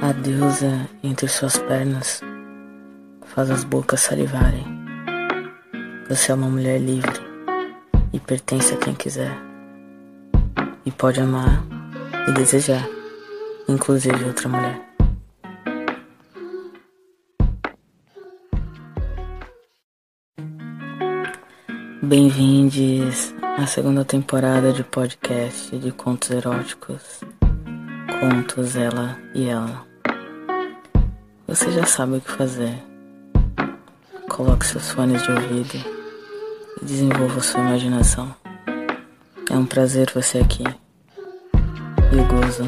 A deusa entre suas pernas faz as bocas salivarem. Você é uma mulher livre e pertence a quem quiser. E pode amar e desejar, inclusive outra mulher. Bem-vindos à segunda temporada de podcast de contos eróticos. Contos ela e ela. Você já sabe o que fazer. Coloque seus fones de ouvido e desenvolva sua imaginação. É um prazer você aqui. E o gozo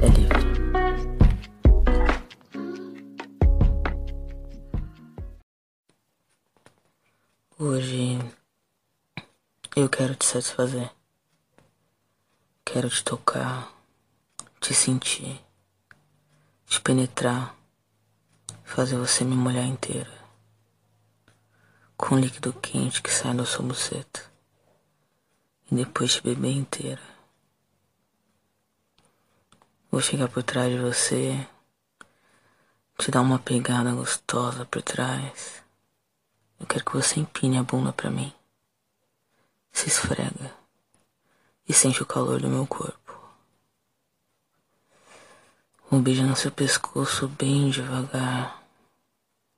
é livre. Hoje eu quero te satisfazer. Quero te tocar, te sentir, te penetrar, fazer você me molhar inteira. Com líquido quente que sai da sua buceta. E depois te beber inteira. Vou chegar por trás de você, te dar uma pegada gostosa por trás eu quero que você empine a bunda pra mim. Se esfrega. E sente o calor do meu corpo. Um beijo no seu pescoço bem devagar.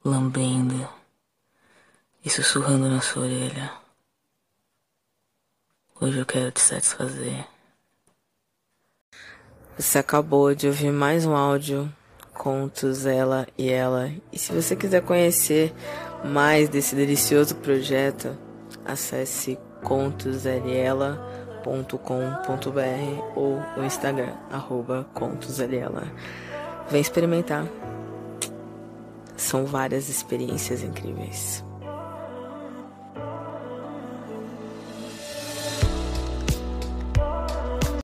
Lambendo. E sussurrando na sua orelha. Hoje eu quero te satisfazer. Você acabou de ouvir mais um áudio Contos Ela e Ela. E se você quiser conhecer mais desse delicioso projeto, acesse contoslela.com.br ou o Instagram, arroba contoslela. Vem experimentar. São várias experiências incríveis.